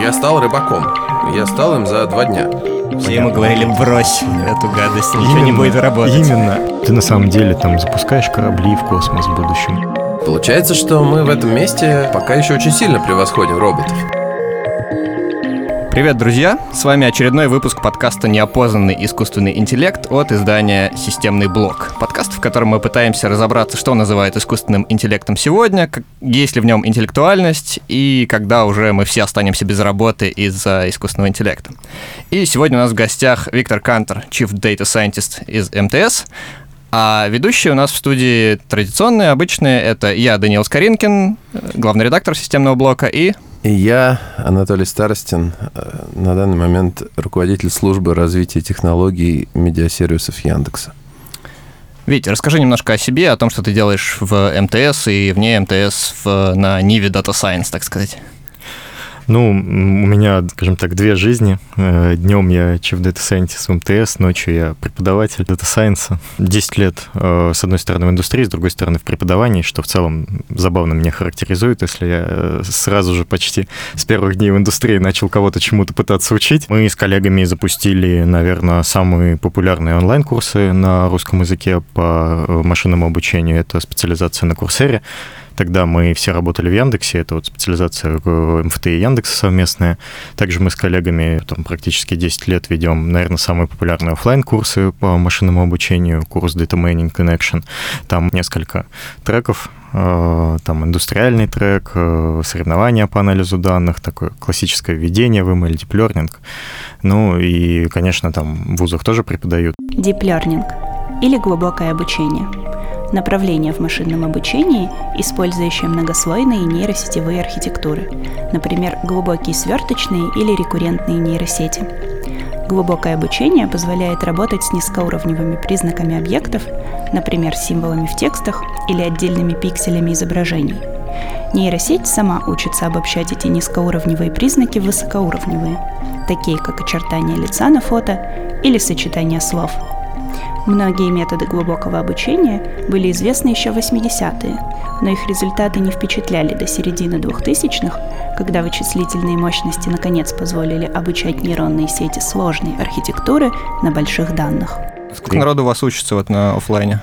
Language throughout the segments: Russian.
Я стал рыбаком. Я стал им за два дня. Все ему говорили, брось эту гадость, ничего не Именно, будет работать. Именно. Ты на самом деле там запускаешь корабли в космос в будущем. Получается, что мы в этом месте пока еще очень сильно превосходим роботов. Привет, друзья! С вами очередной выпуск подкаста «Неопознанный искусственный интеллект» от издания «Системный блок». Подкаст, в котором мы пытаемся разобраться, что называют искусственным интеллектом сегодня, есть ли в нем интеллектуальность и когда уже мы все останемся без работы из-за искусственного интеллекта. И сегодня у нас в гостях Виктор Кантер, Chief Data Scientist из МТС, а ведущие у нас в студии традиционные, обычные. Это я, Даниил Скоринкин, главный редактор системного блока, и И я, Анатолий Старостин, э, на данный момент руководитель службы развития технологий медиасервисов Яндекса. Витя, расскажи немножко о себе, о том, что ты делаешь в МТС и вне МТС в, на Ниве Data Science, так сказать. Ну, у меня, скажем так, две жизни. Э, Днем я Chief Data Scientist в МТС, ночью я преподаватель Data Science. 10 лет, э, с одной стороны, в индустрии, с другой стороны, в преподавании, что в целом забавно меня характеризует, если я э, сразу же почти с первых дней в индустрии начал кого-то чему-то пытаться учить. Мы с коллегами запустили, наверное, самые популярные онлайн-курсы на русском языке по машинному обучению. Это специализация на Курсере. Тогда мы все работали в Яндексе, это вот специализация МФТ и Яндекса совместная. Также мы с коллегами там, практически 10 лет ведем, наверное, самые популярные оффлайн курсы по машинному обучению, курс Data Mining Connection. Там несколько треков, э, там индустриальный трек, э, соревнования по анализу данных, такое классическое введение в ML, Deep Learning. Ну и, конечно, там в вузах тоже преподают. Deep Learning или глубокое обучение – направление в машинном обучении, использующее многослойные нейросетевые архитектуры, например, глубокие сверточные или рекуррентные нейросети. Глубокое обучение позволяет работать с низкоуровневыми признаками объектов, например, символами в текстах или отдельными пикселями изображений. Нейросеть сама учится обобщать эти низкоуровневые признаки в высокоуровневые, такие как очертания лица на фото или сочетание слов – Многие методы глубокого обучения были известны еще в 80-е, но их результаты не впечатляли до середины 2000-х, когда вычислительные мощности наконец позволили обучать нейронные сети сложной архитектуры на больших данных. Сколько народу вас учится вот на офлайне?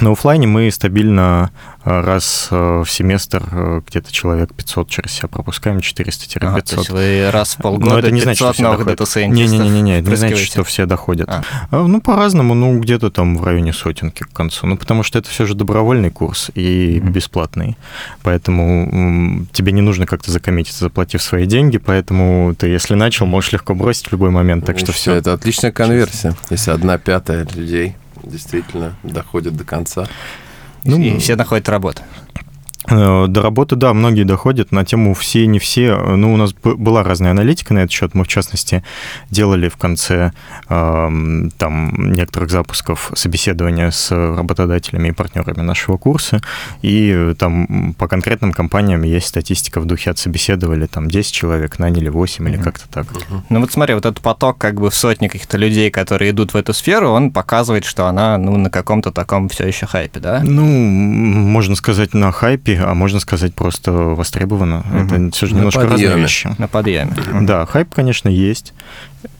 На офлайне мы стабильно э, раз э, в семестр э, где-то человек 500 через себя пропускаем, 400-500. Ага, то есть вы раз в полгода Но это не 500 значит, что все новых доходят. Не-не-не, это не значит, что все доходят. А. А, Ну, по-разному, ну, где-то там в районе сотенки к концу. Ну, потому что это все же добровольный курс и Мгм. бесплатный. Поэтому тебе не нужно как-то закоммититься, заплатив свои деньги, поэтому ты, если начал, можешь легко бросить в любой момент. Так что И все. Это отличная конверсия, если одна пятая людей действительно доходит до конца. Ну, и все находят работу. Э, До работы, да, многие доходят. На тему все, не все. Ну, у нас была разная аналитика на этот счет. Мы, в частности, делали в конце эм, там некоторых запусков собеседования с работодателями и партнерами нашего курса. И э, там по конкретным компаниям есть статистика в духе отсобеседовали там 10 человек, наняли 8 или Мгм. как-то так. Ну вот смотри, вот этот поток как бы в сотни каких-то людей, которые идут в эту сферу, он показывает, что она ну на каком-то таком все еще хайпе, да? Ну, можно сказать на хайпе, а можно сказать просто востребовано. Мгм. Это все же На немножко разные подъеме. вещи. На подъеме. Да, хайп, конечно, есть.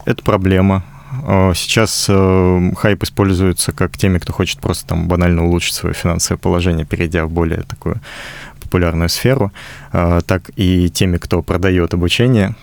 Это проблема. Э, Сейчас э, хайп используется как теми, кто хочет просто там банально улучшить свое финансовое положение, перейдя в более такую популярную сферу, э, так и теми, кто продает обучение.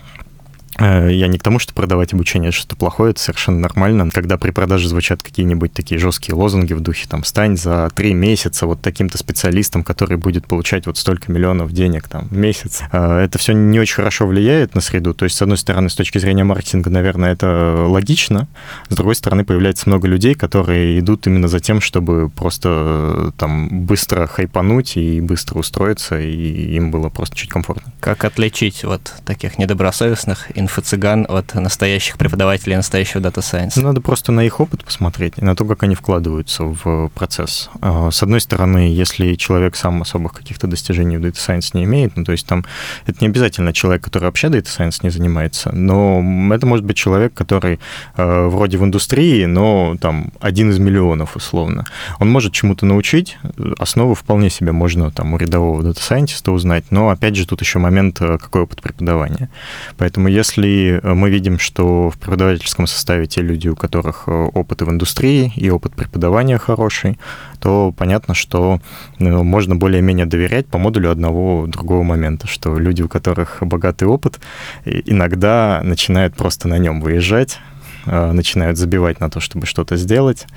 Э, Я не к тому, что продавать обучение что-то плохое, это совершенно нормально. Когда при продаже звучат какие-нибудь такие жесткие лозунги в духе там «стань за три месяца вот таким-то специалистом, который будет получать вот столько миллионов денег там в месяц», э, это все не очень хорошо влияет на среду. То есть, с одной стороны, с точки зрения маркетинга, наверное, это логично. С другой стороны, появляется много людей, которые идут именно за тем, чтобы просто э, там быстро хайпануть и быстро устроиться, и им было просто чуть комфортно. Как отличить вот таких недобросовестных инфо-цыган от настоящих преподавателей настоящего Data Science? Надо просто на их опыт посмотреть и на то, как они вкладываются в процесс. А, с одной стороны, если человек сам особых каких-то достижений в Data Science не имеет, ну, то есть там это не обязательно человек, который вообще Data Science не занимается, но это может быть человек, который э, вроде в индустрии, но там один из миллионов условно. Он может чему-то научить, основу вполне себе можно там у рядового Data Scientist узнать, но опять же тут еще момент, э, какой опыт преподавания. Поэтому если мы видим, что в преподавательском составе те люди, у которых э, опыт в индустрии и опыт преподавания хороший, то понятно, что ну, можно более-менее доверять по модулю одного другого момента, что люди, у которых богатый опыт, иногда начинают просто на нем выезжать, Э, начинают забивать на то, чтобы что-то сделать.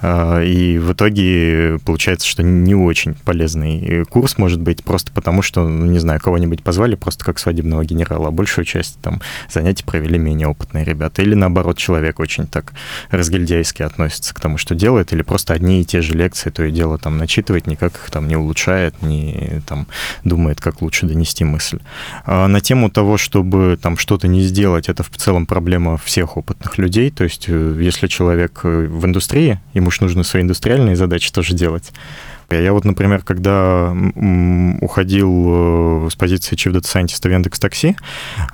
Э, и в итоге получается, что не очень полезный курс может быть просто потому, что, ну, не знаю, кого-нибудь позвали просто как свадебного генерала, а большую часть там занятий провели менее опытные ребята. Или наоборот, человек очень так разгильдяйски относится к тому, что делает, или просто одни и те же лекции то и дело там начитывает, никак их там не улучшает, не там думает, как лучше донести мысль. А на тему того, чтобы там что-то не сделать, это в целом проблема всех опытных людей, людей. То есть, э, если человек э, в индустрии, ему же нужно свои индустриальные задачи тоже делать. Я вот, например, когда уходил э, с позиции Chief Data Scientist в Яндекс Такси,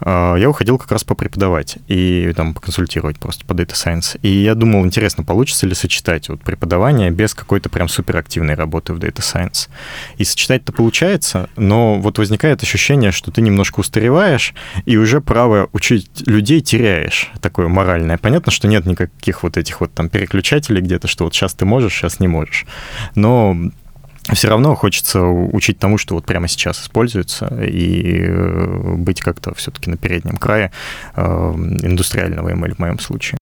э, я уходил как раз попреподавать и там поконсультировать просто по Data Science. И я думал, интересно, получится ли сочетать вот преподавание без какой-то прям суперактивной работы в Data Science. И сочетать-то получается, но вот возникает ощущение, что ты немножко устареваешь и уже право учить людей теряешь, такое моральное. Понятно, что нет никаких вот этих вот там переключателей где-то, что вот сейчас ты можешь, сейчас не можешь. Но все равно хочется учить тому, что вот прямо сейчас используется, и э, быть как-то все-таки на переднем крае э, индустриального ML в моем случае.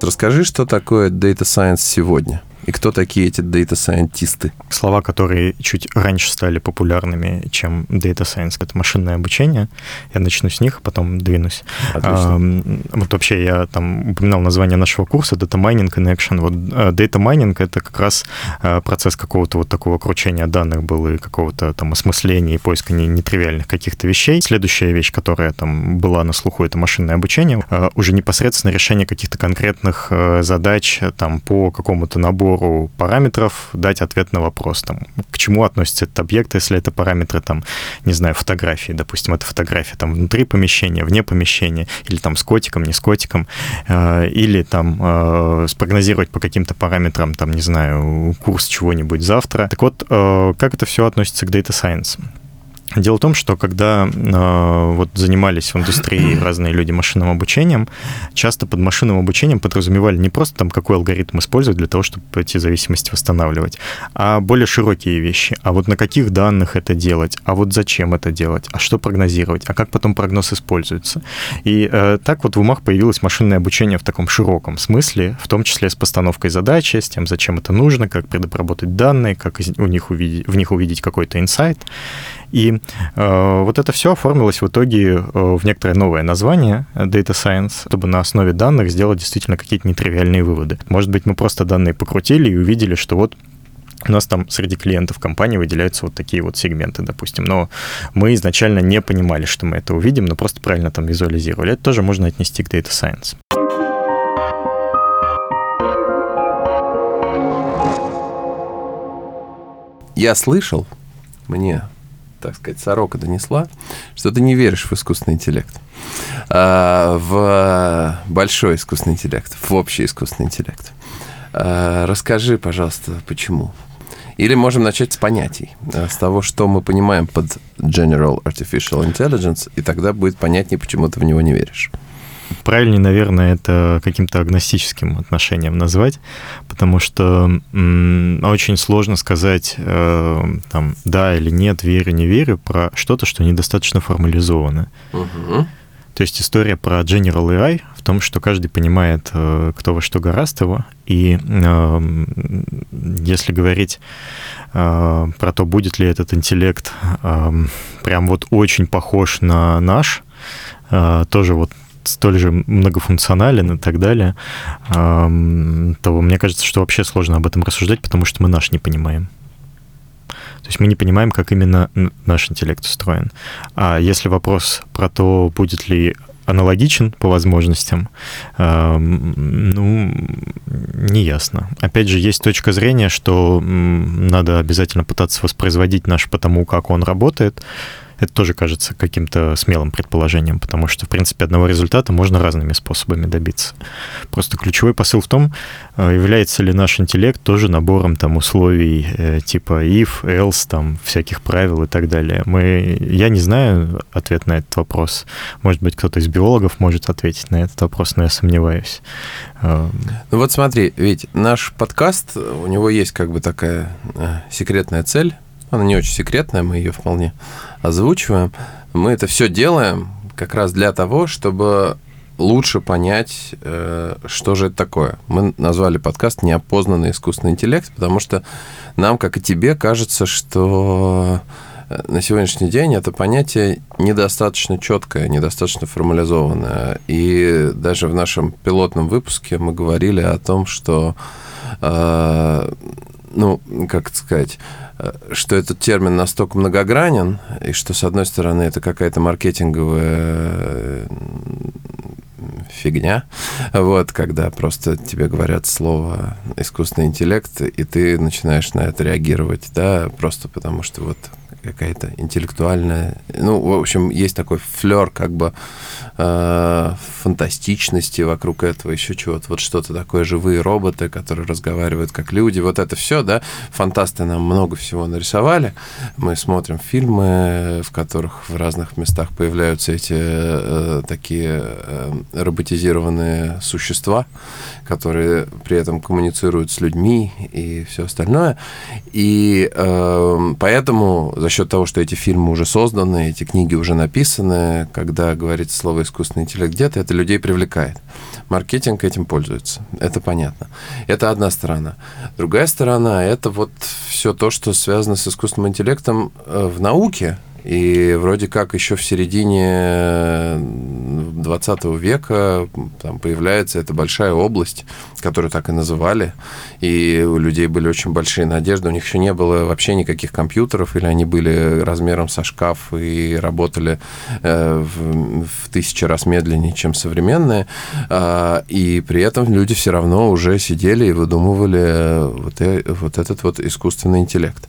Расскажи, что такое Data Science сегодня? И кто такие эти дата-сайентисты? Слова, которые чуть раньше стали популярными, чем data science, это машинное обучение. Я начну с них, а потом двинусь. А, вот вообще я там упоминал название нашего курса Data Mining Connection. Вот э, Data Mining — это как раз э, процесс какого-то вот такого кручения данных был и какого-то там осмысления и поиска нетривиальных каких-то вещей. Следующая вещь, которая там была на слуху, это машинное обучение. Э, уже непосредственно решение каких-то конкретных задач там по какому-то набору набору параметров дать ответ на вопрос, там, к чему относится этот объект, если это параметры, там, не знаю, фотографии, допустим, это фотография там внутри помещения, вне помещения, или там с котиком, не с котиком, э, или там э, спрогнозировать по каким-то параметрам, там, не знаю, курс чего-нибудь завтра. Так вот, э, как это все относится к Data Science? Дело в том, что когда э, вот занимались в индустрии разные люди машинным обучением, часто под машинным обучением подразумевали не просто там какой алгоритм использовать для того, чтобы эти зависимости восстанавливать, а более широкие вещи. А вот на каких данных это делать, а вот зачем это делать, а что прогнозировать, а как потом прогноз используется. И э, так вот в умах появилось машинное обучение в таком широком смысле, в том числе с постановкой задачи, с тем, зачем это нужно, как предобработать данные, как у них увидеть, в них увидеть какой-то инсайт. И э, вот это все оформилось в итоге э, в некоторое новое название Data Science, чтобы на основе данных сделать действительно какие-то нетривиальные выводы. Может быть, мы просто данные покрутили и увидели, что вот у нас там среди клиентов компании выделяются вот такие вот сегменты, допустим. Но мы изначально не понимали, что мы это увидим, но просто правильно там визуализировали. Это тоже можно отнести к Data Science. Я слышал, мне так сказать, сорока донесла, что ты не веришь в искусственный интеллект. А, в большой искусственный интеллект, в общий искусственный интеллект. А, расскажи, пожалуйста, почему? Или можем начать с понятий, а, с того, что мы понимаем под General Artificial Intelligence, и тогда будет понятнее, почему ты в него не веришь. Правильнее, наверное, это каким-то агностическим отношением назвать, потому что очень сложно сказать э, там да или нет, верю, не верю про что-то, что недостаточно формализовано. Угу. То есть история про General AI в том, что каждый понимает, э, кто во что гораст его, и э, если говорить э, про то, будет ли этот интеллект э, прям вот очень похож на наш, тоже вот столь же многофункционален и так далее, то мне кажется, что вообще сложно об этом рассуждать, потому что мы наш не понимаем. То есть мы не понимаем, как именно наш интеллект устроен. А если вопрос про то, будет ли аналогичен по возможностям, ну, не ясно. Опять же, есть точка зрения, что надо обязательно пытаться воспроизводить наш потому, как он работает, это тоже кажется каким-то смелым предположением, потому что, в принципе, одного результата можно разными способами добиться. Просто ключевой посыл в том, э, является ли наш интеллект тоже набором там условий э, типа if, else, там всяких правил и так далее. Мы, я не знаю ответ на этот вопрос. Может быть, кто-то из биологов может ответить на этот вопрос, но я сомневаюсь. Э, ну вот смотри, ведь наш подкаст, у него есть как бы такая секретная цель, она не очень секретная, мы ее вполне озвучиваем. Мы это все делаем как раз для того, чтобы лучше понять, э, что же это такое. Мы назвали подкаст «Неопознанный искусственный интеллект», потому что нам, как и тебе, кажется, что э, на сегодняшний день это понятие недостаточно четкое, недостаточно формализованное. И даже в нашем пилотном выпуске мы говорили о том, что, э, ну, как сказать, Э, что этот термин настолько многогранен, и что, с одной стороны, это какая-то маркетинговая э, фигня, вот, когда просто тебе говорят слово искусственный интеллект, и ты начинаешь на это реагировать, да, просто потому что вот какая-то интеллектуальная. Ну, в общем, есть такой флер как бы э, фантастичности вокруг этого, еще чего-то. Вот что-то такое, живые роботы, которые разговаривают как люди. Вот это все, да, фантасты нам много всего нарисовали. Мы смотрим фильмы, в которых в разных местах появляются эти э, такие э, роботизированные существа, которые при этом коммуницируют с людьми и все остальное. И э, поэтому за счет того, что эти фильмы уже созданы, эти книги уже написаны, когда говорится слово искусственный интеллект где-то, это людей привлекает. Маркетинг этим пользуется, это понятно. Это одна сторона. Другая сторона – это вот все то, что связано с искусственным интеллектом э, в науке, и вроде как еще в середине 20 века там появляется эта большая область, которую так и называли, и у людей были очень большие надежды. У них еще не было вообще никаких компьютеров, или они были размером со шкаф и работали э, в, в тысячи раз медленнее, чем современные. Э, и при этом люди все равно уже сидели и выдумывали вот, э, вот этот вот искусственный интеллект.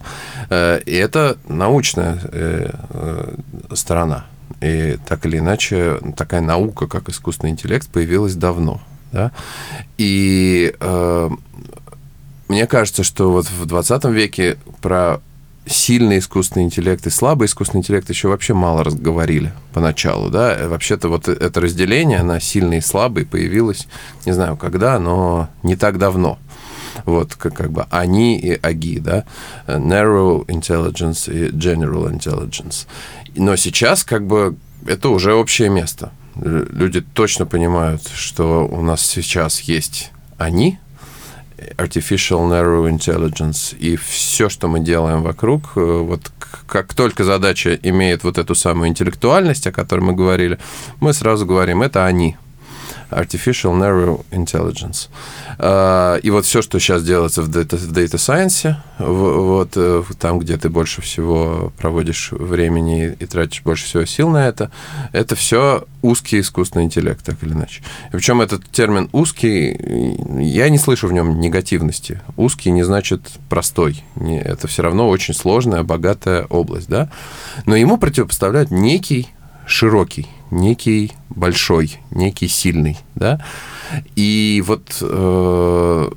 Э, и это научная э, э, сторона. И так или иначе, такая наука, как искусственный интеллект, появилась давно. Да? И э, мне кажется, что вот в 20 веке про сильный искусственный интеллект и слабый искусственный интеллект еще вообще мало разговорили поначалу, да. Вообще-то вот это разделение на сильный и слабый появилось, не знаю когда, но не так давно. Вот как, как бы они и аги, да. Narrow intelligence и general intelligence. Но сейчас как бы это уже общее место. Люди точно понимают, что у нас сейчас есть они, artificial narrow intelligence, и все, что мы делаем вокруг, э, вот как только задача имеет вот эту самую интеллектуальность, о которой мы говорили, мы сразу говорим, это они. Artificial Narrow Intelligence. А, и вот все, что сейчас делается в Data, в data Science, вот э, там, где ты больше всего проводишь времени и тратишь больше всего сил на это, это все узкий искусственный интеллект, так или иначе. И причем этот термин узкий, я не слышу в нем негативности. Узкий не значит простой. Это все равно очень сложная, богатая область, да? Но ему противопоставляют некий широкий, некий большой, некий сильный, да. И вот э,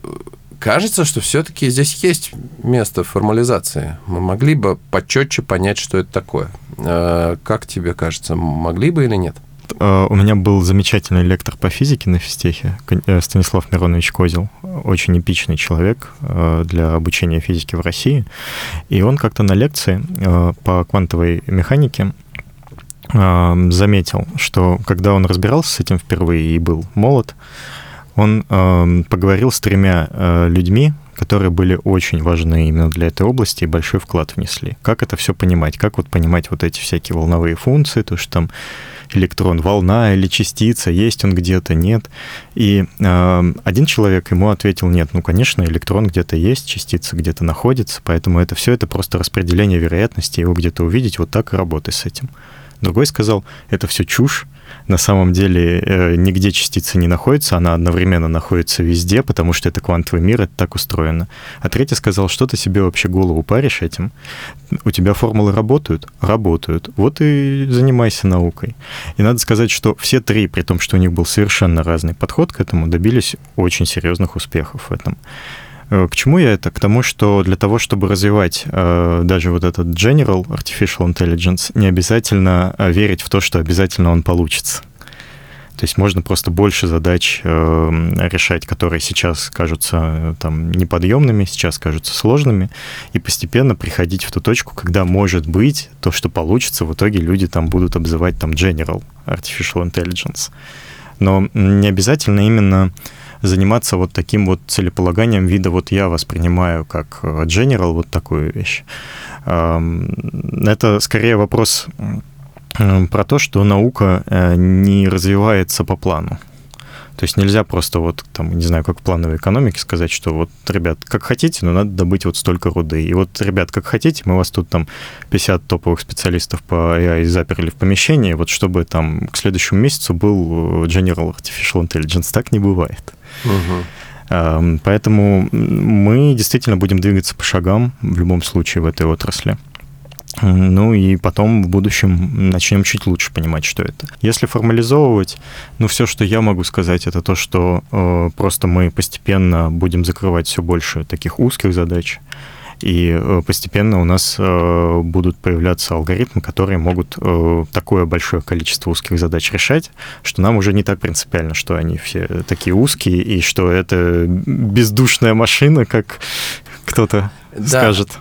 кажется, что все-таки здесь есть место формализации. Мы могли бы почетче понять, что это такое. Э, как тебе кажется, могли бы или нет? Э, у меня был замечательный лектор по физике на физтехе, э, Станислав Миронович Козел. Очень эпичный человек э, для обучения физики в России. И он как-то на лекции по квантовой механике заметил, что когда он разбирался с этим впервые и был молод, Он э, поговорил с тремя э, людьми, которые были очень важны именно для этой области и большой вклад внесли. Как это все понимать? Как вот понимать вот эти всякие волновые функции, то, что там электрон, волна или частица, есть он где-то, нет. И э, один человек ему ответил, нет, ну, конечно, электрон где-то есть, частица где-то находится, поэтому это все это просто распределение вероятности, его где-то увидеть, вот так и работай с этим. Другой сказал, это все чушь, на самом деле э, нигде частица не находится, она одновременно находится везде, потому что это квантовый мир, это так устроено. А третий сказал, что ты себе вообще голову паришь этим? У тебя формулы работают? Работают. Вот и занимайся наукой. И надо сказать, что все три, при том, что у них был совершенно разный подход к этому, добились очень серьезных успехов в этом. Э, к чему я это? К тому, что для того, чтобы развивать э, даже вот этот General Artificial Intelligence, не обязательно э, верить в то, что обязательно он получится. То есть можно просто больше задач э, решать, которые сейчас кажутся там неподъемными, сейчас кажутся сложными, и постепенно приходить в ту точку, когда может быть то, что получится, в итоге люди там будут обзывать там General Artificial Intelligence. Но не обязательно именно заниматься вот таким вот целеполаганием вида, вот я воспринимаю как э, general вот такую вещь. Это скорее вопрос про то, что наука э, не развивается по плану. То есть нельзя просто вот, там, не знаю, как в плановой экономике сказать, что вот, ребят, как хотите, но надо добыть вот столько руды. И вот, ребят, как хотите, мы вас тут там 50 топовых специалистов по AI заперли в помещении, вот чтобы там к следующему месяцу был э, General Artificial Intelligence. Так не бывает. Угу. Поэтому мы действительно будем двигаться по шагам в любом случае в этой отрасли. Ну и потом в будущем начнем чуть лучше понимать, что это. Если формализовывать, ну все, что я могу сказать, это то, что э, просто мы постепенно будем закрывать все больше таких узких задач, и э, постепенно у нас э, будут появляться алгоритмы, которые могут э, такое большое количество узких задач решать, что нам уже не так принципиально, что они все такие узкие, и что это бездушная машина, как кто-то да. скажет.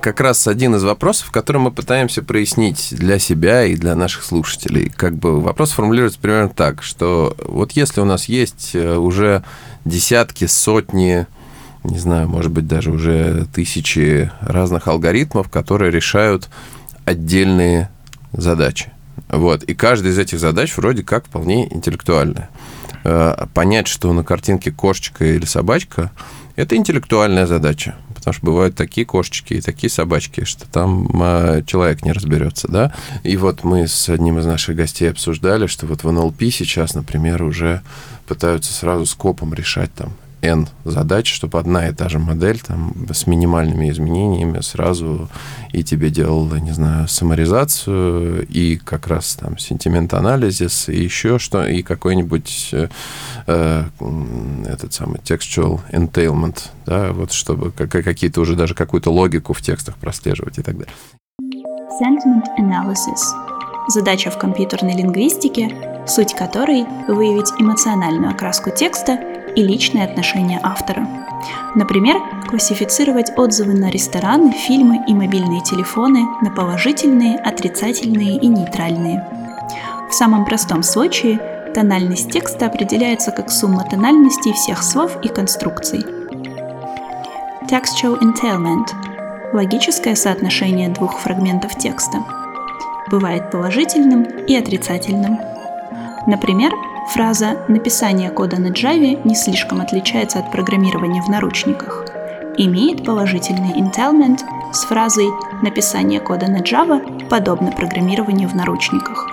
Как раз один из вопросов, который мы пытаемся прояснить для себя и для наших слушателей. Как бы вопрос формулируется примерно так, что вот если у нас есть э, уже десятки, сотни, не знаю, может быть, даже уже тысячи разных алгоритмов, которые решают отдельные задачи. Вот. И каждая из этих задач вроде как вполне интеллектуальная. Э, понять, что на картинке кошечка или собачка, это интеллектуальная задача потому что бывают такие кошечки и такие собачки, что там а, человек не разберется, да. И вот мы с одним из наших гостей обсуждали, что вот в НЛП сейчас, например, уже пытаются сразу скопом решать там N задач, чтобы одна и та же модель там, с минимальными изменениями сразу и тебе делала, не знаю, саморизацию, и как раз там сентимент-анализис, и еще что, и какой-нибудь э, э этот самый textual entailment, да, вот чтобы какие-то уже даже какую-то логику в текстах прослеживать и так далее. Sentiment analysis – задача в компьютерной лингвистике, суть которой – выявить эмоциональную окраску текста и личные отношения автора. Например, классифицировать отзывы на рестораны, фильмы и мобильные телефоны на положительные, отрицательные и нейтральные. В самом простом случае тональность текста определяется как сумма тональностей всех слов и конструкций. Textual entailment – логическое соотношение двух фрагментов текста. Бывает положительным и отрицательным. Например, Фраза «написание кода на Java не слишком отличается от программирования в наручниках» имеет положительный entailment с фразой «написание кода на Java подобно программированию в наручниках».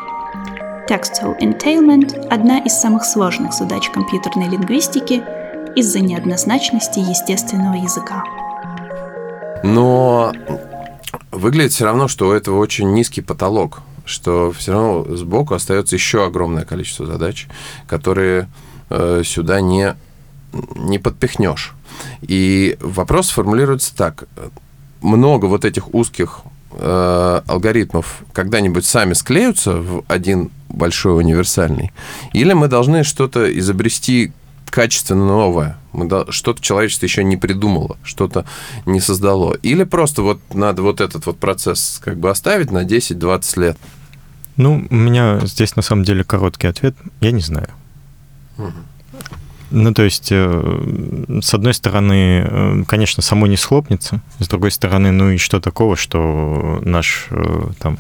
Textual entailment – одна из самых сложных задач компьютерной лингвистики из-за неоднозначности естественного языка. Но выглядит все равно, что у этого очень низкий потолок что все равно сбоку остается еще огромное количество задач, которые э, сюда не, не подпихнешь. И вопрос формулируется так. Много вот этих узких э, алгоритмов когда-нибудь сами склеются в один большой универсальный? Или мы должны что-то изобрести качественно новое. Что-то человечество еще не придумало, что-то не создало. Или просто вот надо вот этот вот процесс как бы оставить на 10-20 лет. Ну, у меня здесь на самом деле короткий ответ. Я не знаю. Угу. Ну, то есть, э, с одной стороны, э, конечно, само не схлопнется, с другой стороны, ну и что такого, что наш э, там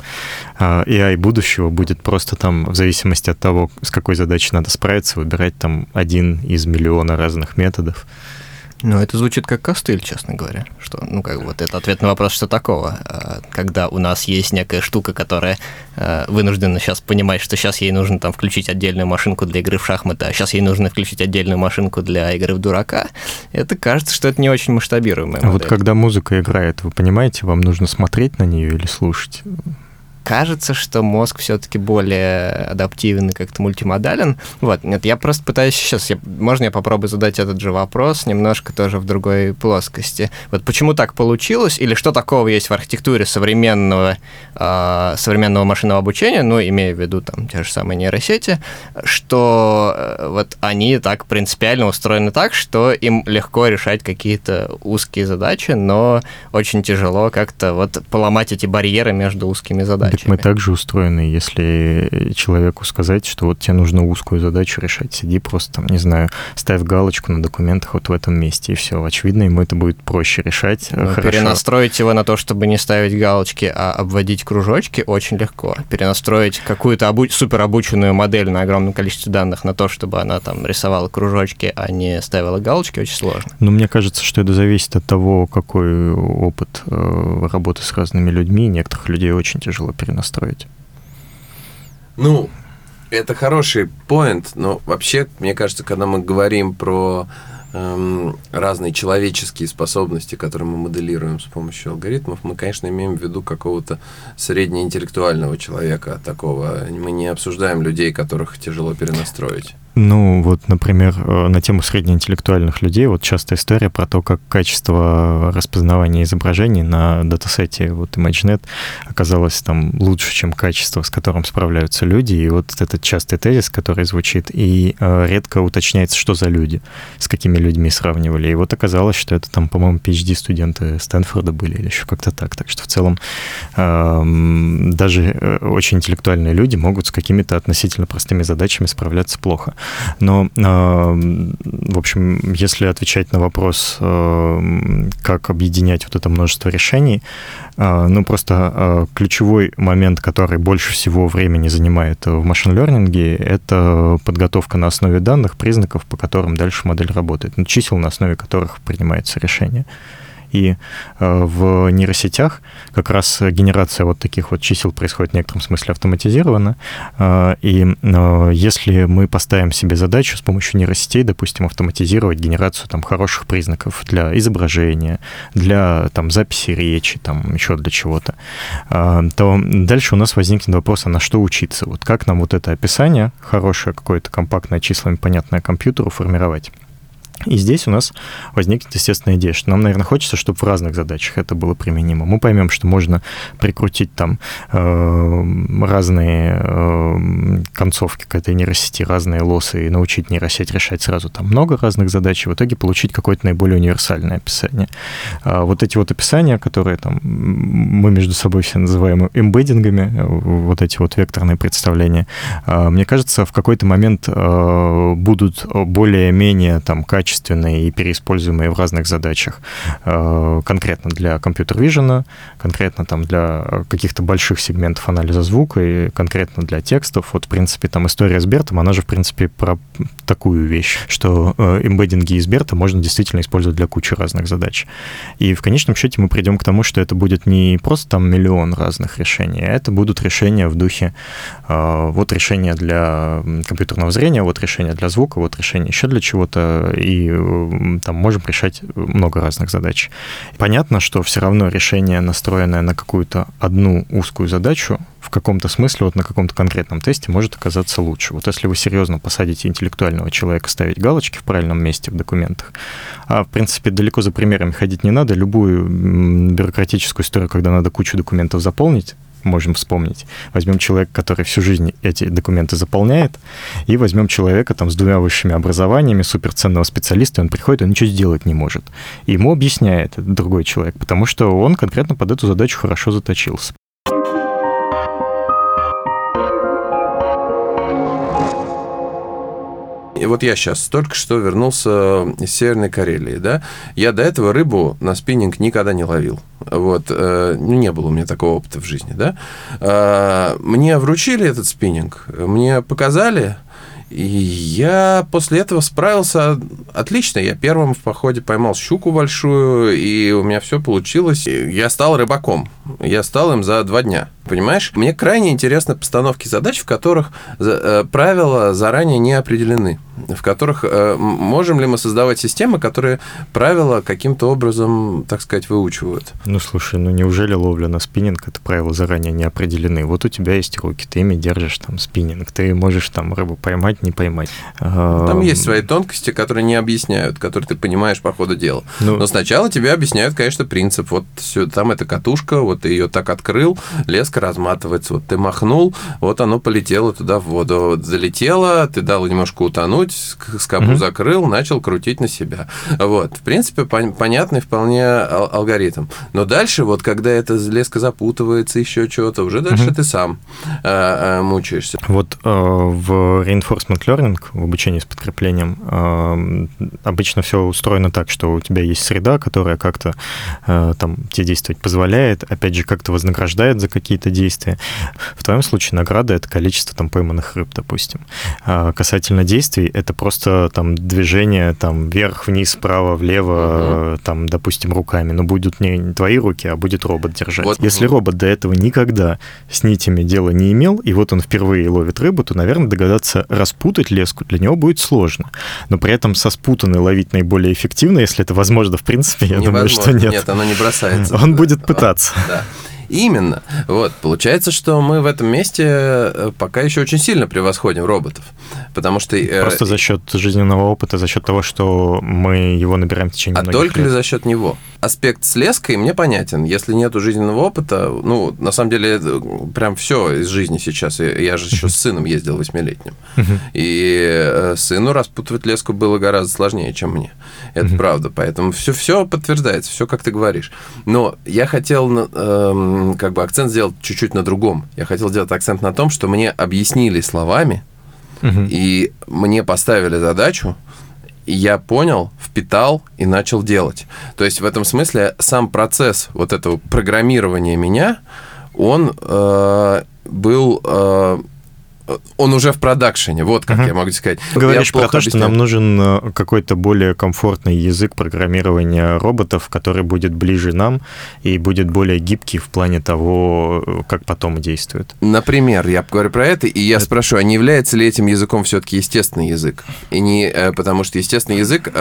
AI будущего будет просто там, в зависимости от того, с какой задачей надо справиться, выбирать там один из миллиона разных методов. Ну, это звучит как костыль, честно говоря. Что, ну, как вот это ответ на вопрос, что такого. А, когда у нас есть некая штука, которая а, вынуждена сейчас понимать, что сейчас ей нужно там включить отдельную машинку для игры в шахматы, а сейчас ей нужно включить отдельную машинку для игры в дурака, это кажется, что это не очень масштабируемая А вот когда музыка играет, вы понимаете, вам нужно смотреть на нее или слушать? Кажется, что мозг все-таки более адаптивен и как-то мультимодален. Вот, нет, я просто пытаюсь сейчас, я, можно я попробую задать этот же вопрос немножко тоже в другой плоскости. Вот почему так получилось, или что такого есть в архитектуре современного, э, современного машинного обучения, ну, имея в виду там те же самые нейросети, что э, вот они так принципиально устроены так, что им легко решать какие-то узкие задачи, но очень тяжело как-то вот поломать эти барьеры между узкими задачами. Так мы также устроены, если человеку сказать, что вот тебе нужно узкую задачу решать, сиди просто там, не знаю, ставь галочку на документах вот в этом месте, и все. Очевидно, ему это будет проще решать. Ну, перенастроить его на то, чтобы не ставить галочки, а обводить кружочки, очень легко. Перенастроить какую-то обу- суперобученную модель на огромном количестве данных на то, чтобы она там рисовала кружочки, а не ставила галочки, очень сложно. Ну, мне кажется, что это зависит от того, какой опыт э, работы с разными людьми. Некоторых людей очень тяжело перенастроить перенастроить? Ну, это хороший поинт, но вообще, мне кажется, когда мы говорим про эм, разные человеческие способности, которые мы моделируем с помощью алгоритмов, мы, конечно, имеем в виду какого-то среднеинтеллектуального человека такого. Мы не обсуждаем людей, которых тяжело перенастроить. Ну, вот, например, э, на тему среднеинтеллектуальных людей, вот частая история про то, как качество распознавания изображений на датасете вот ImageNet оказалось там лучше, чем качество, с которым справляются люди. И вот этот частый тезис, который звучит, и э, редко уточняется, что за люди, с какими людьми сравнивали. И вот оказалось, что это там, по-моему, PhD-студенты Стэнфорда были или еще как-то так. Так что в целом э, даже э, очень интеллектуальные люди могут с какими-то относительно простыми задачами справляться плохо. Но, а, в общем, если отвечать на вопрос, а, как объединять вот это множество решений, а, ну, просто ключевой момент, который больше всего времени занимает в машин-лернинге, это подготовка на основе данных, признаков, по которым дальше модель работает, ну, чисел, на основе которых принимается решение. И э, в нейросетях как раз генерация вот таких вот чисел происходит в некотором смысле автоматизированно. Э, и э, если мы поставим себе задачу с помощью нейросетей, допустим, автоматизировать генерацию там хороших признаков для изображения, для там записи речи, там еще для чего-то, то дальше у нас возникнет вопрос, а на что учиться? Вот как нам вот это описание, хорошее какое-то компактное числами понятное компьютеру формировать? И здесь у нас возникнет естественная идея, что нам, наверное, хочется, чтобы в разных задачах это было применимо. Мы поймем, что можно прикрутить там э, разные э, концовки к этой нейросети, разные лосы, и научить нейросеть решать сразу там много разных задач, и в итоге получить какое-то наиболее универсальное описание. А вот эти вот описания, которые там мы между собой все называем эмбеддингами, вот эти вот векторные представления, э, мне кажется, в какой-то момент э, будут более-менее там качественные качественные и переиспользуемые в разных задачах. Э, конкретно для компьютер-вижена, конкретно там для каких-то больших сегментов анализа звука и конкретно для текстов. Вот, в принципе, там история с Бертом, она же, в принципе, про такую вещь, что э, эмбеддинги из Берта можно действительно использовать для кучи разных задач. И в конечном счете мы придем к тому, что это будет не просто там миллион разных решений, а это будут решения в духе э, вот решение для компьютерного зрения, вот решение для звука, вот решение еще для чего-то, и там можем решать много разных задач. Понятно, что все равно решение, настроенное на какую-то одну узкую задачу, в каком-то смысле, вот на каком-то конкретном тесте может оказаться лучше. Вот если вы серьезно посадите интеллектуального человека ставить галочки в правильном месте в документах, а, в принципе, далеко за примерами ходить не надо, любую бюрократическую историю, когда надо кучу документов заполнить, можем вспомнить. Возьмем человека, который всю жизнь эти документы заполняет, и возьмем человека там с двумя высшими образованиями, суперценного специалиста, он приходит, он ничего сделать не может. И ему объясняет другой человек, потому что он конкретно под эту задачу хорошо заточился. И вот я сейчас только что вернулся из Северной Карелии, да, я до этого рыбу на спиннинг никогда не ловил. Вот, э, ну, не было у меня такого опыта в жизни, да. Э, мне вручили этот спиннинг, мне показали, и я после этого справился отлично. Я первым в походе поймал щуку большую, и у меня все получилось. Я стал рыбаком. Я стал им за два дня. Понимаешь? Мне крайне интересны постановки задач, в которых э, правила заранее не определены. В которых э, можем ли мы создавать системы, которые правила каким-то образом, так сказать, выучивают. Ну, слушай, ну неужели ловля на спиннинг, это правила заранее не определены? Вот у тебя есть руки, ты ими держишь там спиннинг, ты можешь там рыбу поймать, не поймать. Там есть свои тонкости, которые не объясняют, которые ты понимаешь по ходу дела. Ну, Но сначала тебе объясняют, конечно, принцип. Вот все, там эта катушка, вот ты ее так открыл, леска разматывается. Вот ты махнул, вот оно полетело туда в воду. Вот залетело, ты дал немножко утонуть, скобу угу. закрыл, начал крутить на себя. Вот. В принципе, пон- понятный вполне ал- алгоритм. Но дальше, вот когда эта леска запутывается, еще чего-то, уже дальше угу. ты сам э, э, мучаешься. Вот э, в reinforcement learning, в обучении с подкреплением, э, обычно все устроено так, что у тебя есть среда, которая как-то э, там тебе действовать позволяет, опять же, как-то вознаграждает за какие-то действия. В твоем случае награда — это количество там пойманных рыб, допустим. А касательно действий, это просто там движение там вверх, вниз, справа, влево, угу. там, допустим, руками. Но будут не твои руки, а будет робот держать. Вот. Если робот до этого никогда с нитями дела не имел, и вот он впервые ловит рыбу, то, наверное, догадаться распутать леску для него будет сложно. Но при этом со спутанной ловить наиболее эффективно, если это возможно, в принципе, я Невозможно. думаю, что нет. Нет, оно не бросается. Он будет пытаться. Да. that. Именно. Вот. Получается, что мы в этом месте э, пока еще очень сильно превосходим роботов. Потому что... Э, Просто за счет жизненного опыта, за счет того, что мы его набираем в течение А только лет. ли за счет него? Аспект с леской мне понятен. Если нет жизненного опыта, ну, на самом деле, прям все из жизни сейчас. Я же еще с сыном ездил восьмилетним. И э, сыну распутывать леску было гораздо сложнее, чем мне. Это правда. Поэтому все, все подтверждается, все как ты говоришь. Но я хотел эм, как бы акцент сделать чуть-чуть на другом. Я хотел сделать акцент на том, что мне объяснили словами, угу. и мне поставили задачу, и я понял, впитал и начал делать. То есть в этом смысле сам процесс вот этого программирования меня, он э, был э, он уже в продакшене, вот как uh-huh. я могу сказать. Говоришь про то, что нам нужен э, какой-то более комфортный язык программирования роботов, который будет ближе нам и будет более гибкий в плане того, э, как потом действует. Например, я говорю про это, и я это... спрошу, а не является ли этим языком все-таки естественный язык? И не, э, потому что естественный язык,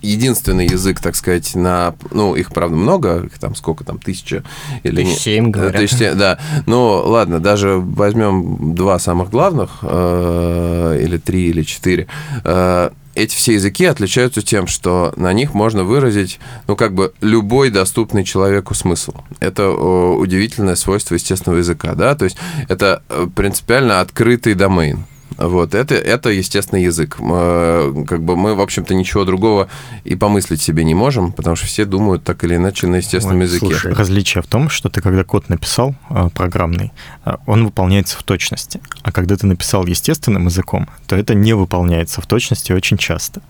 единственный язык, так сказать, на, ну, их, правда, много, их там сколько там, тысяча или... Тысяч семь, говорят. Тысяч да. Ну, ладно, даже возьмем два самых главных, э, или три, или четыре, э, эти все языки отличаются тем, что на них можно выразить, ну, как бы любой доступный человеку смысл. Это удивительное свойство естественного языка, да, то есть это э, принципиально открытый домен. Вот, это, это естественный язык. Как бы мы, в общем-то, ничего другого и помыслить себе не можем, потому что все думают так или иначе на естественном Ой, языке. Слушай, различие в том, что ты, когда код написал а, программный, а, он выполняется в точности. А когда ты написал естественным языком, то это не выполняется в точности очень часто.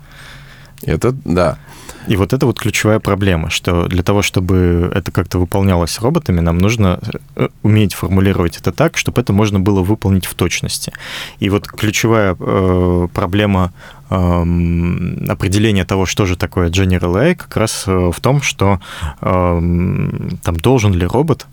Это да. И вот это вот ключевая проблема, что для того, чтобы это как-то выполнялось роботами, нам нужно э, уметь формулировать это так, чтобы это можно было выполнить в точности. И вот ключевая э, проблема э, определения того, что же такое General AI, как раз э, в том, что э, там должен ли робот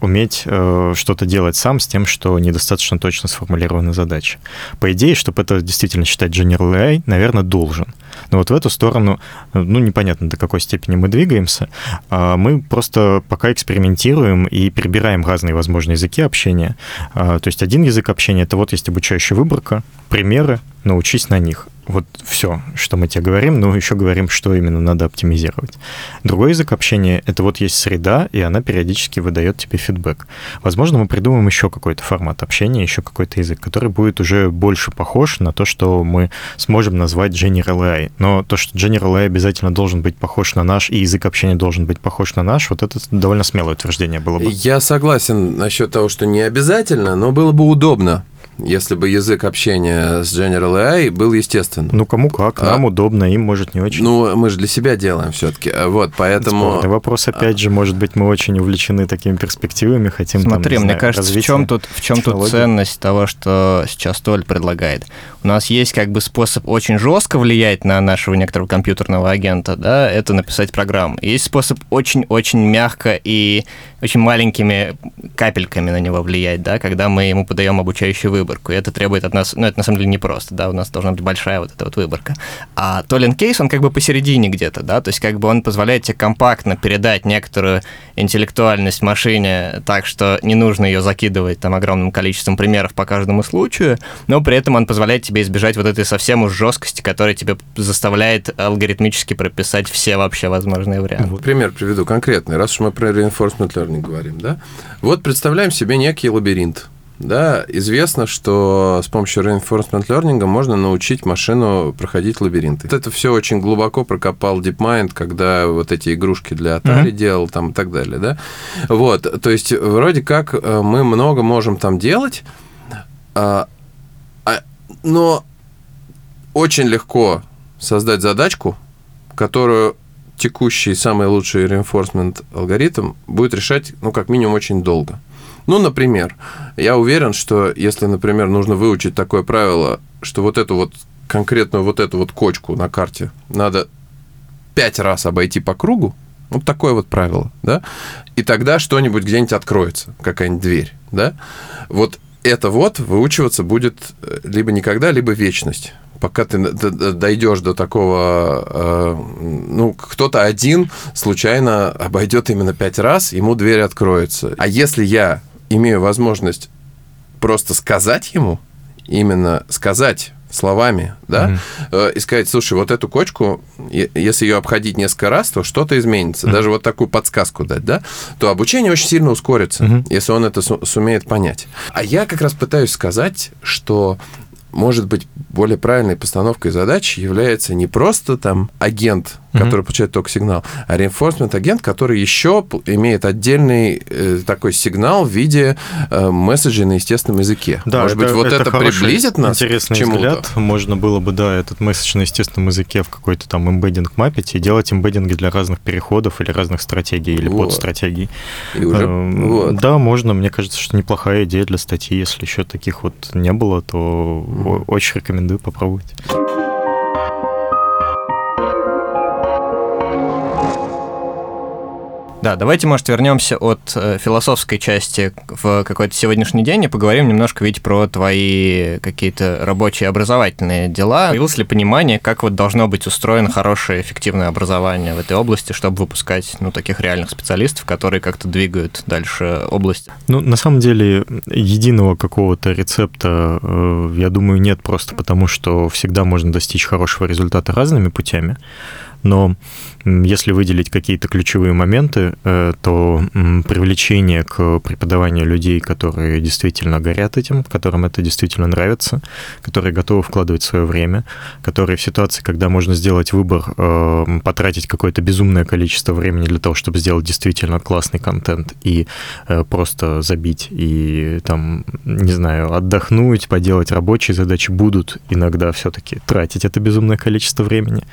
уметь э, что-то делать сам с тем, что недостаточно точно сформулирована задача. По идее, чтобы это действительно считать General AI, наверное, должен. Но вот в эту сторону, ну, непонятно, до какой степени мы двигаемся. А мы просто пока экспериментируем и перебираем разные возможные языки общения. А, то есть один язык общения — это вот есть обучающая выборка, примеры, научись на них. Вот все, что мы тебе говорим, но еще говорим, что именно надо оптимизировать. Другой язык общения — это вот есть среда, и она периодически выдает тебе фидбэк. Возможно, мы придумаем еще какой-то формат общения, еще какой-то язык, который будет уже больше похож на то, что мы сможем назвать General AI. Но то, что General AI обязательно должен быть похож на наш, и язык общения должен быть похож на наш, вот это довольно смелое утверждение было бы. Я согласен насчет того, что не обязательно, но было бы удобно если бы язык общения с General AI был естественным. Ну, кому как, нам а, удобно, им, может, не очень. Ну, мы же для себя делаем все-таки, вот, поэтому... Спорный вопрос, опять же, может быть, мы очень увлечены такими перспективами, хотим Смотри, там, мне знаю, кажется, в чем тут, в чем тут ценность того, что сейчас Толь предлагает? У нас есть как бы способ очень жестко влиять на нашего некоторого компьютерного агента, да, это написать программу. Есть способ очень-очень мягко и очень маленькими капельками на него влиять, да, когда мы ему подаем обучающую выборку. И это требует от нас, ну, это на самом деле непросто, да, у нас должна быть большая вот эта вот выборка. А Толин Кейс, он как бы посередине где-то, да, то есть как бы он позволяет тебе компактно передать некоторую интеллектуальность машине так, что не нужно ее закидывать там огромным количеством примеров по каждому случаю, но при этом он позволяет тебе избежать вот этой совсем уж жесткости, которая тебе заставляет алгоритмически прописать все вообще возможные варианты. Вот пример приведу конкретный, раз уж мы про reinforcement learning говорим, да. Вот представляем себе некий лабиринт, да, известно, что с помощью reinforcement learning можно научить машину проходить лабиринты. Вот это все очень глубоко прокопал DeepMind, когда вот эти игрушки для Atari mm-hmm. делал там и так далее, да. Вот, то есть вроде как э, мы много можем там делать, а, а, но очень легко создать задачку, которую текущий самый лучший reinforcement алгоритм будет решать, ну, как минимум, очень долго. Ну, например, я уверен, что если, например, нужно выучить такое правило, что вот эту вот конкретную вот эту вот кочку на карте надо пять раз обойти по кругу, вот такое вот правило, да, и тогда что-нибудь где-нибудь откроется, какая-нибудь дверь, да, вот это вот выучиваться будет э, либо никогда, либо вечность пока ты дойдешь до такого, э, ну, кто-то один случайно обойдет именно пять раз, ему дверь откроется. А если я имею возможность просто сказать ему, именно сказать словами, да, mm-hmm. и сказать, слушай, вот эту кочку, если ее обходить несколько раз, то что-то изменится. Mm-hmm. Даже вот такую подсказку дать, да, то обучение очень сильно ускорится, mm-hmm. если он это сумеет понять. А я как раз пытаюсь сказать, что может быть, более правильной постановкой задач является не просто там агент, mm-hmm. который получает только сигнал, а reinforcement агент, который еще имеет отдельный э, такой сигнал в виде э, месседжей на естественном языке. Да, Может это, быть, вот это, это приблизит нас интересный к чему-то? взгляд. Можно было бы, да, этот месседж на естественном языке в какой-то там эмбеддинг мапить и делать эмбеддинги для разных переходов или разных стратегий или вот. подстратегий. И уже, э, вот. Да, можно. Мне кажется, что неплохая идея для статьи. Если еще таких вот не было, то mm-hmm. очень рекомендую попробовать. Да, давайте, может, вернемся от э, философской части в какой-то сегодняшний день и поговорим немножко ведь про твои какие-то рабочие образовательные дела. Появилось ли понимание, как вот должно быть устроено хорошее, эффективное образование в этой области, чтобы выпускать, ну, таких реальных специалистов, которые как-то двигают дальше область? Ну, на самом деле, единого какого-то рецепта, э, я думаю, нет просто потому, что всегда можно достичь хорошего результата разными путями но если выделить какие-то ключевые моменты, э, то привлечение к преподаванию людей, которые действительно горят этим, которым это действительно нравится, которые готовы вкладывать свое время, которые в ситуации, когда можно сделать выбор, э, потратить какое-то безумное количество времени для того, чтобы сделать действительно классный контент и э, просто забить и там, не знаю, отдохнуть, поделать рабочие задачи, будут иногда все-таки тратить это безумное количество времени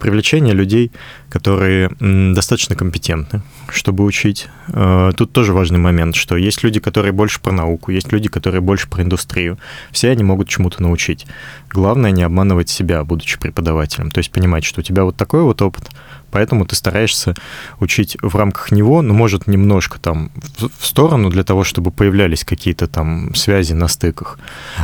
привлечение людей, которые достаточно компетентны, чтобы учить. Э, тут тоже важный момент, что есть люди, которые больше про науку, есть люди, которые больше про индустрию. Все они могут чему-то научить. Главное не обманывать себя, будучи преподавателем. То есть понимать, что у тебя вот такой вот опыт, поэтому ты стараешься учить в рамках него, но может немножко там в сторону для того, чтобы появлялись какие-то там связи на стыках,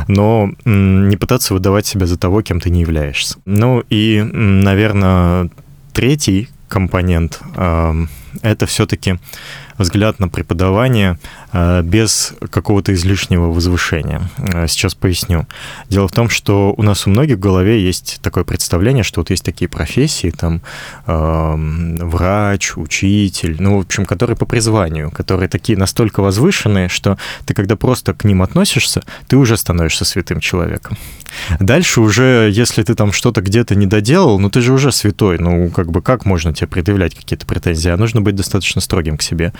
но не пытаться выдавать себя за того, кем ты не являешься. Ну и, наверное, третий компонент — это все-таки взгляд на преподавание э, без какого-то излишнего возвышения. Э, сейчас поясню. Дело в том, что у нас у многих в голове есть такое представление, что вот есть такие профессии, там, врач, учитель, ну, в общем, которые по призванию, которые такие настолько возвышенные, что ты, когда просто к ним относишься, ты уже становишься святым человеком. Дальше уже, если ты там что-то где-то не доделал, ну, ты же уже святой, ну, как бы как можно тебе предъявлять какие-то претензии? А нужно быть достаточно строгим к себе.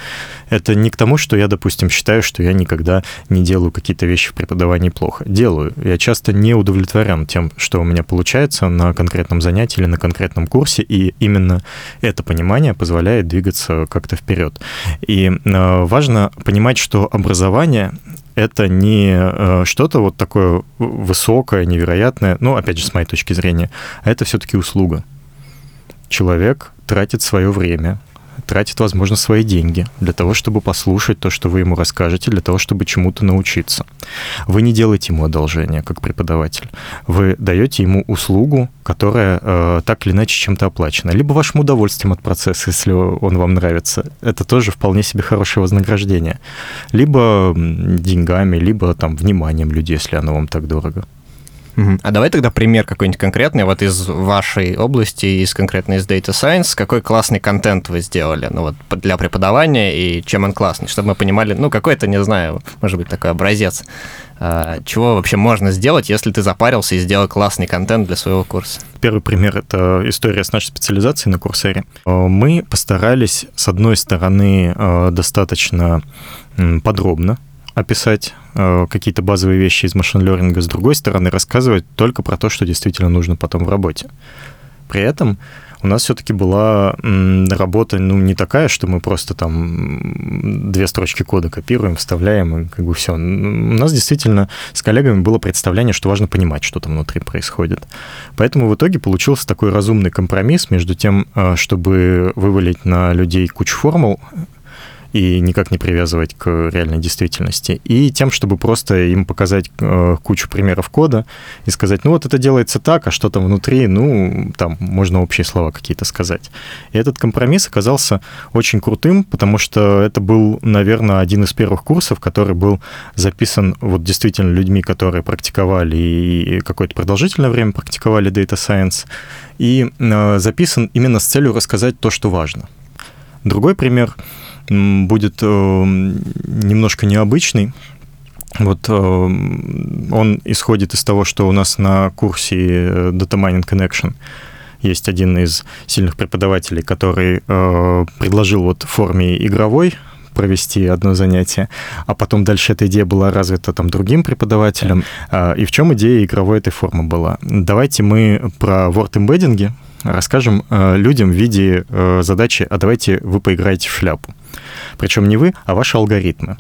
Это не к тому, что я, допустим, считаю, что я никогда не делаю какие-то вещи в преподавании плохо. Делаю. Я часто не удовлетворен тем, что у меня получается на конкретном занятии или на конкретном курсе, и именно это понимание позволяет двигаться как-то вперед. И э, важно понимать, что образование это не э, что-то вот такое высокое, невероятное, ну, опять же, с моей точки зрения, а это все-таки услуга. Человек тратит свое время, тратит, возможно, свои деньги для того, чтобы послушать то, что вы ему расскажете, для того, чтобы чему-то научиться. Вы не делаете ему одолжение, как преподаватель. Вы даете ему услугу, которая э, так или иначе чем-то оплачена. Либо вашим удовольствием от процесса, если он вам нравится. Это тоже вполне себе хорошее вознаграждение. Либо деньгами, либо там вниманием людей, если оно вам так дорого. А давай тогда пример какой-нибудь конкретный, вот из вашей области, из конкретно из Data Science, какой классный контент вы сделали, ну вот для преподавания и чем он классный, чтобы мы понимали, ну какой-то, не знаю, может быть такой образец, а, чего вообще можно сделать, если ты запарился и сделал классный контент для своего курса. Первый пример — это история с нашей специализацией на Курсере. Мы постарались, с одной стороны, э, достаточно подробно описать э, какие-то базовые вещи из машин-лернинга, с другой стороны, рассказывать только про то, что действительно нужно потом в работе. При этом у нас все-таки была работа, ну, не такая, что мы просто там две строчки кода копируем, вставляем, и как бы все. У нас действительно с коллегами было представление, что важно понимать, что там внутри происходит. Поэтому в итоге получился такой разумный компромисс между тем, э, чтобы вывалить на людей кучу формул, и никак не привязывать к реальной действительности. И тем, чтобы просто им показать э, кучу примеров кода и сказать, ну вот это делается так, а что там внутри, ну, там можно общие слова какие-то сказать. И этот компромисс оказался очень крутым, потому что это был, наверное, один из первых курсов, который был записан вот действительно людьми, которые практиковали и какое-то продолжительное время практиковали Data Science, и э, записан именно с целью рассказать то, что важно. Другой пример — будет э, немножко необычный. Вот э, он исходит из того, что у нас на курсе э, Data Mining Connection есть один из сильных преподавателей, который предложил вот в форме игровой провести одно занятие, а потом дальше эта идея была развита там другим преподавателем. А, и в чем идея игровой этой формы была? Давайте мы про word embedding расскажем людям в виде задачи, а давайте вы поиграете в шляпу. Причем не вы, а ваши алгоритмы.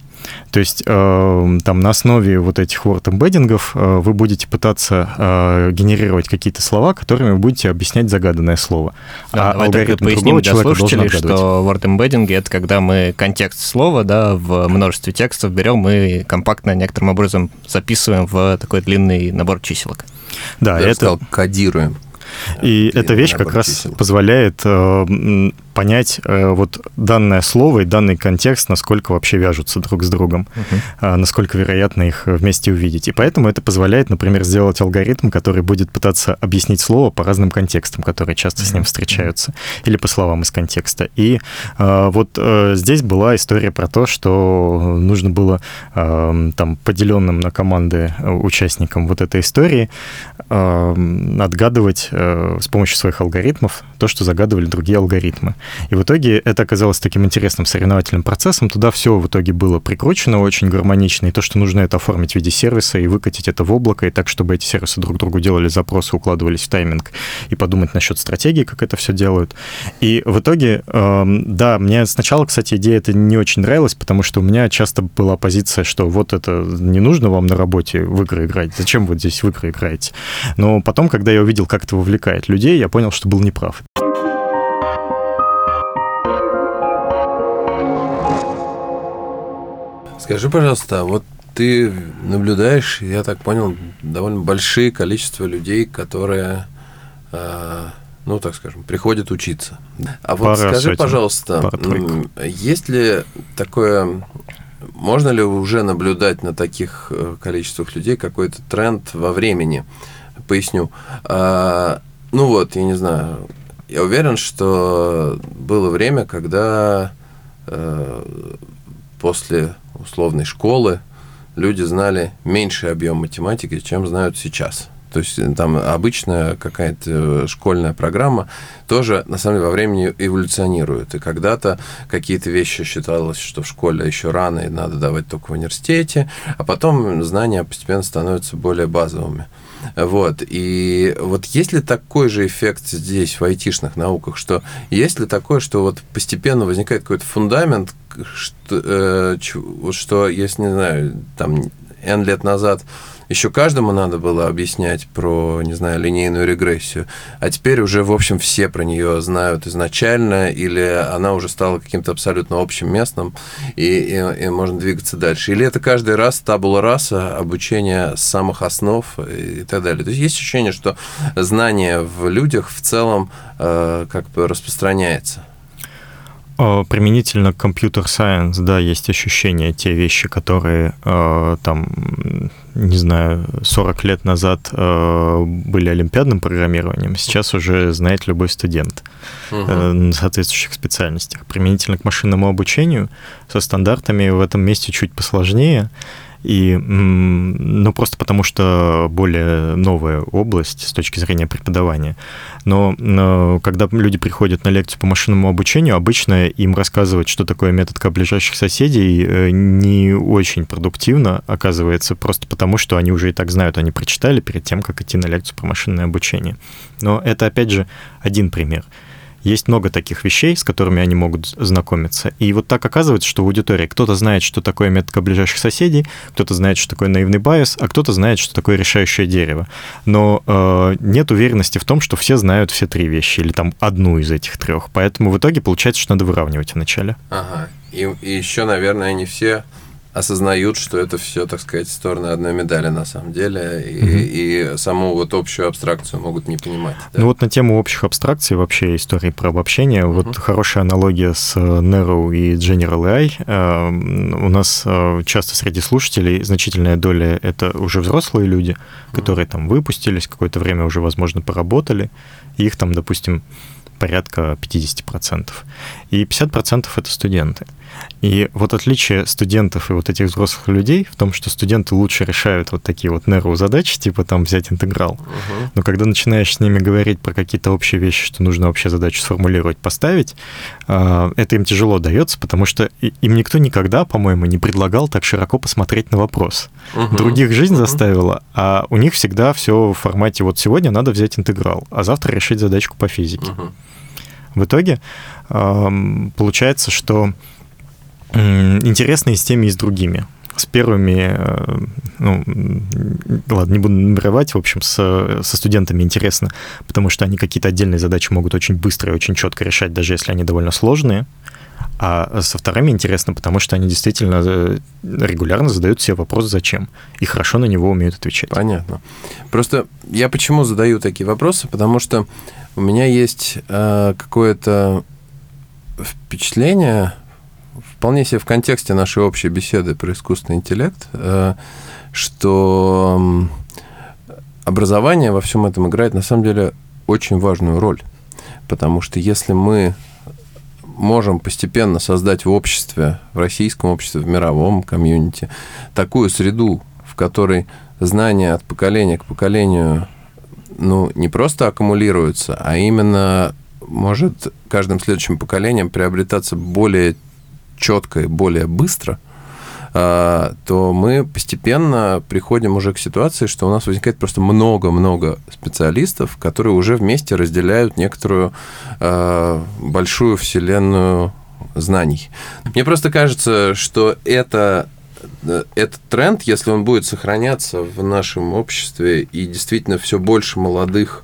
То есть э, там на основе вот этих word-эмбеддингов э, вы будете пытаться э, генерировать какие-то слова, которыми вы будете объяснять загаданное слово. Да, а давай алгоритм поясним для слушателей, что word-эмбеддинги — это когда мы контекст слова да, в множестве текстов берем и компактно некоторым образом записываем в такой длинный набор чиселок. Да, Я это... сказал, кодируем. И эта вещь как раз чисел. позволяет э, понять э, вот данное слово и данный контекст, насколько вообще вяжутся друг с другом, uh-huh. насколько вероятно их вместе увидеть. И поэтому это позволяет, например, сделать алгоритм, который будет пытаться объяснить слово по разным контекстам, которые часто uh-huh. с ним встречаются, или по словам из контекста. И э, вот э, здесь была история про то, что нужно было э, там поделенным на команды э, участникам вот этой истории отгадывать с помощью своих алгоритмов то, что загадывали другие алгоритмы. И в итоге это оказалось таким интересным соревновательным процессом. Туда все в итоге было прикручено очень гармонично. И то, что нужно это оформить в виде сервиса и выкатить это в облако, и так, чтобы эти сервисы друг другу делали запросы, укладывались в тайминг, и подумать насчет стратегии, как это все делают. И в итоге, э, да, мне сначала, кстати, идея это не очень нравилась, потому что у меня часто была позиция, что вот это не нужно вам на работе в игры играть, зачем вы здесь в игры играете? Но потом, когда я увидел, как это вовлекает людей, я понял, что был неправ. Скажи, пожалуйста, вот ты наблюдаешь, я так понял, довольно большие количество людей, которые, э, ну, так скажем, приходят учиться. А вот Пора скажи, пожалуйста, есть ли такое, можно ли уже наблюдать на таких э, количествах людей какой-то тренд во времени? Поясню. А, ну вот, я не знаю, я уверен, что было время, когда э, после условной школы люди знали меньший объем математики, чем знают сейчас. То есть э, там обычная какая-то э, школьная программа тоже, на самом деле, во времени эволюционирует. И когда-то какие-то вещи считалось, что в школе еще рано и надо давать только в университете, а потом знания постепенно становятся более базовыми. Вот. И вот есть ли такой же эффект здесь, в айтишных науках, что есть ли такое, что вот постепенно возникает какой-то фундамент, что, э, что если, не знаю, там, N лет назад еще каждому надо было объяснять про, не знаю, линейную регрессию, а теперь уже, в общем, все про нее знают изначально, или она уже стала каким-то абсолютно общим местом, и, и, и можно двигаться дальше. Или это каждый раз табула раса, обучение самых основ и так далее. То есть есть ощущение, что знание в людях в целом э, как бы распространяется. Применительно к компьютер-сайенс, да, есть ощущение, те вещи, которые э, там, не знаю, 40 лет назад э, были олимпиадным программированием, сейчас уже знает любой студент угу. на соответствующих специальностях. Применительно к машинному обучению со стандартами в этом месте чуть посложнее. И, ну, просто потому что более новая область с точки зрения преподавания. Но, но когда люди приходят на лекцию по машинному обучению, обычно им рассказывать, что такое метод ближайших соседей, э, не очень продуктивно оказывается, просто потому что они уже и так знают, они прочитали перед тем, как идти на лекцию по машинное обучение. Но это, опять же, один пример. Есть много таких вещей, с которыми они могут знакомиться. И вот так оказывается, что в аудитории кто-то знает, что такое метка ближайших соседей, кто-то знает, что такое наивный байс, а кто-то знает, что такое решающее дерево. Но э, нет уверенности в том, что все знают все три вещи или там одну из этих трех. Поэтому в итоге получается, что надо выравнивать вначале. Ага. И, и еще, наверное, не все осознают, что это все, так сказать, стороны одной медали на самом деле, и, угу. и саму вот общую абстракцию могут не понимать. Да? Ну вот на тему общих абстракций вообще истории про обобщение, угу. вот хорошая аналогия с э, Narrow и General AI. Э, у нас э, часто среди слушателей значительная доля это уже взрослые люди, которые угу. там выпустились, какое-то время уже, возможно, поработали, их там, допустим, порядка 50%. И 50% это студенты. И вот отличие студентов и вот этих взрослых людей в том, что студенты лучше решают вот такие вот нервы задачи, типа там взять интеграл. Uh-huh. Но когда начинаешь с ними говорить про какие-то общие вещи, что нужно вообще задачу сформулировать, поставить, а, это им тяжело дается, потому что им никто никогда, по-моему, не предлагал так широко посмотреть на вопрос. Uh-huh. Других жизнь uh-huh. заставила, а у них всегда все в формате вот сегодня надо взять интеграл, а завтра решить задачку по физике. Uh-huh. В итоге получается, что интересно и с теми, и с другими. С первыми, э, ну, ладно, не буду нумеровать, в общем, с, со студентами интересно, потому что они какие-то отдельные задачи могут очень быстро и очень четко решать, даже если они довольно сложные. А со вторыми интересно, потому что они действительно э, регулярно задают себе вопрос «зачем?» и хорошо на него умеют отвечать. Понятно. Просто я почему задаю такие вопросы? Потому что у меня есть э, какое-то впечатление, вполне себе в контексте нашей общей беседы про искусственный интеллект, э, что образование во всем этом играет на самом деле очень важную роль. Потому что если мы можем постепенно создать в обществе, в российском обществе, в мировом комьюнити, такую среду, в которой знания от поколения к поколению ну, не просто аккумулируются, а именно может каждым следующим поколением приобретаться более четко и более быстро, а, то мы постепенно приходим уже к ситуации, что у нас возникает просто много-много специалистов, которые уже вместе разделяют некоторую а, большую вселенную знаний. Мне просто кажется, что это этот тренд, если он будет сохраняться в нашем обществе и действительно все больше молодых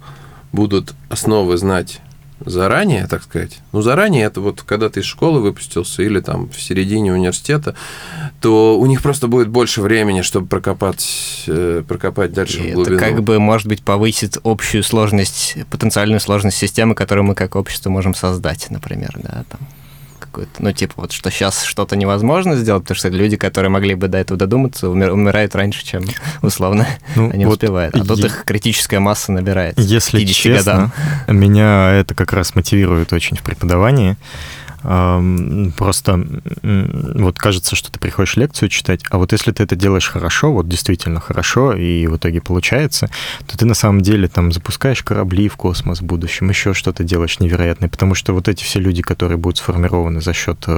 будут основы знать заранее, так сказать, ну, заранее это вот когда ты из школы выпустился или там в середине университета, то у них просто будет больше времени, чтобы прокопать, э, прокопать дальше И в глубину. Это как бы, может быть, повысит общую сложность, потенциальную сложность системы, которую мы как общество можем создать, например, да, там какую-то, ну, типа, вот что сейчас что-то невозможно сделать, потому что люди, которые могли бы до этого додуматься, умир, умирают раньше, чем, условно, ну, они вот успевают. А тут я... их критическая масса набирается Если честно, годам. меня это как раз мотивирует очень в преподавании. Просто вот кажется, что ты приходишь лекцию читать, а вот если ты это делаешь хорошо, вот действительно хорошо, и в итоге получается, то ты на самом деле там запускаешь корабли в космос в будущем, еще что-то делаешь невероятное, потому что вот эти все люди, которые будут сформированы за счет э,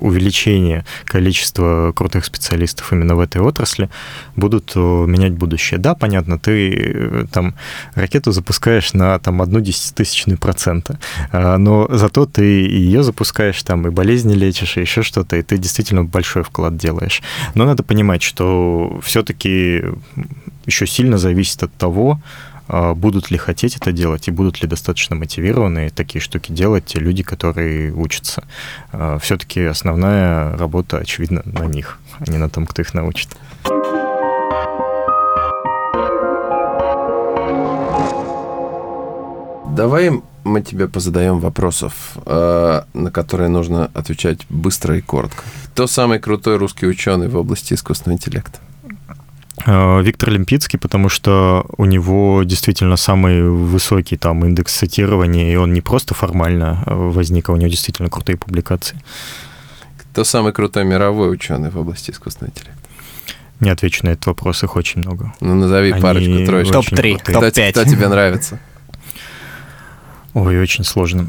увеличения количества крутых специалистов именно в этой отрасли, будут э, менять будущее. Да, понятно, ты э, там ракету запускаешь на там одну десятитысячную процента, а, но зато ты ее запускаешь помогаешь, там и болезни лечишь, и еще что-то, и ты действительно большой вклад делаешь. Но надо понимать, что все-таки еще сильно зависит от того, а, будут ли хотеть это делать и будут ли достаточно мотивированы такие штуки делать те люди, которые учатся. А, все-таки основная работа, очевидно, на них, а не на том, кто их научит. Давай мы тебе позадаем вопросов, э, на которые нужно отвечать быстро и коротко. Кто самый крутой русский ученый в области искусственного интеллекта? Э, Виктор Лимпицкий, потому что у него действительно самый высокий там индекс цитирования, и он не просто формально э, возник, а у него действительно крутые публикации. Кто самый крутой мировой ученый в области искусственного интеллекта? Не отвечу на этот вопрос, их очень много. Ну, назови Они парочку, троечку. Топ-3, топ-5. Кто тебе нравится? Ой, очень сложно.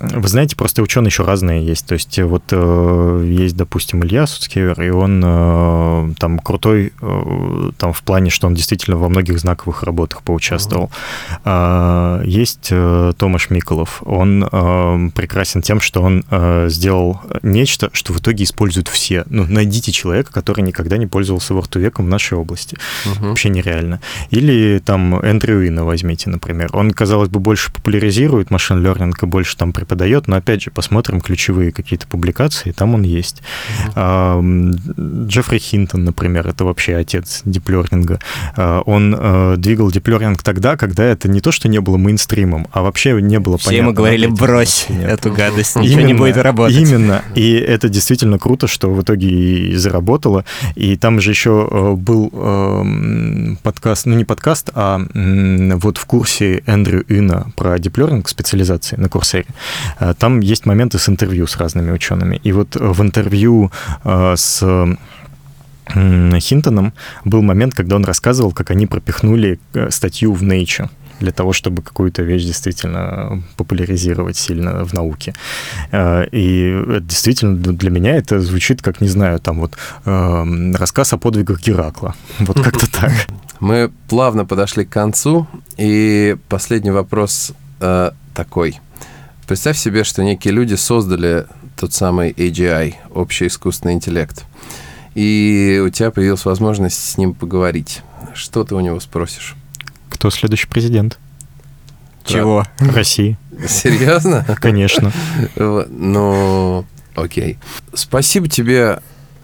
Вы знаете, просто ученые еще разные есть. То есть вот э, есть, допустим, Илья Суцкевер, и он э, там крутой э, там в плане, что он действительно во многих знаковых работах поучаствовал. Uh-huh. Есть э, Томаш Миколов. Он э, прекрасен тем, что он э, сделал нечто, что в итоге используют все. Ну, найдите человека, который никогда не пользовался вортувеком в нашей области. Uh-huh. Вообще нереально. Или там Эндрю Инна возьмите, например. Он, казалось бы, больше популяризирует машин learning и больше там преподает, но опять же, посмотрим ключевые какие-то публикации, там он есть. Mm-hmm. Джеффри Хинтон, например, это вообще отец диплернинга. А, он э, двигал диплернинг тогда, когда это не то, что не было мейнстримом, а вообще не было Все понятно. ему говорили, брось эту гадость, ничего не будет работать. Именно. И это действительно круто, что в итоге и заработало. И там же еще э, был эм, подкаст, ну не подкаст, а вот в курсе Эндрю Ина про диплернинг специализации на Курсере. Э, там есть моменты с интервью с разными учеными. И вот в интервью э, с Хинтоном был момент, когда он рассказывал, как они пропихнули э, статью в Nature для того, чтобы какую-то вещь действительно популяризировать сильно в науке. И действительно для меня это звучит как, не знаю, там вот рассказ о подвигах Геракла. Вот как-то так. Мы плавно подошли к концу, и последний вопрос такой – Представь себе, что некие люди создали тот самый AGI, общий искусственный интеллект, и у тебя появилась возможность с ним поговорить. Что ты у него спросишь? Кто следующий президент? Чего? России. Серьезно? Конечно. Ну, окей. Спасибо тебе,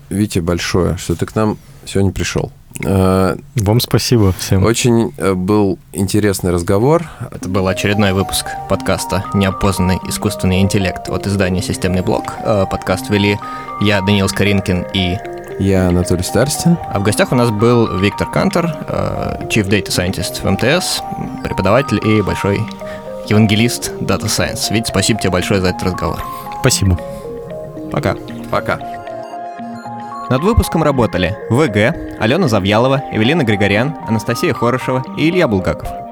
Витя, большое, что ты к нам сегодня пришел. Э, Вам спасибо всем. Очень э, был интересный разговор. Это был очередной выпуск подкаста «Неопознанный искусственный интеллект» от издания «Системный блок». Э, подкаст вели я, Даниил Скоринкин и... Я Анатолий Старстин. А в гостях у нас был Виктор Кантер, Chief Data Scientist в МТС, преподаватель и большой евангелист Data Science. Вить, спасибо тебе большое за этот разговор. Спасибо. Пока. Пока. Над выпуском работали ВГ, Алена Завьялова, Эвелина Григорян, Анастасия Хорошева и Илья Булгаков.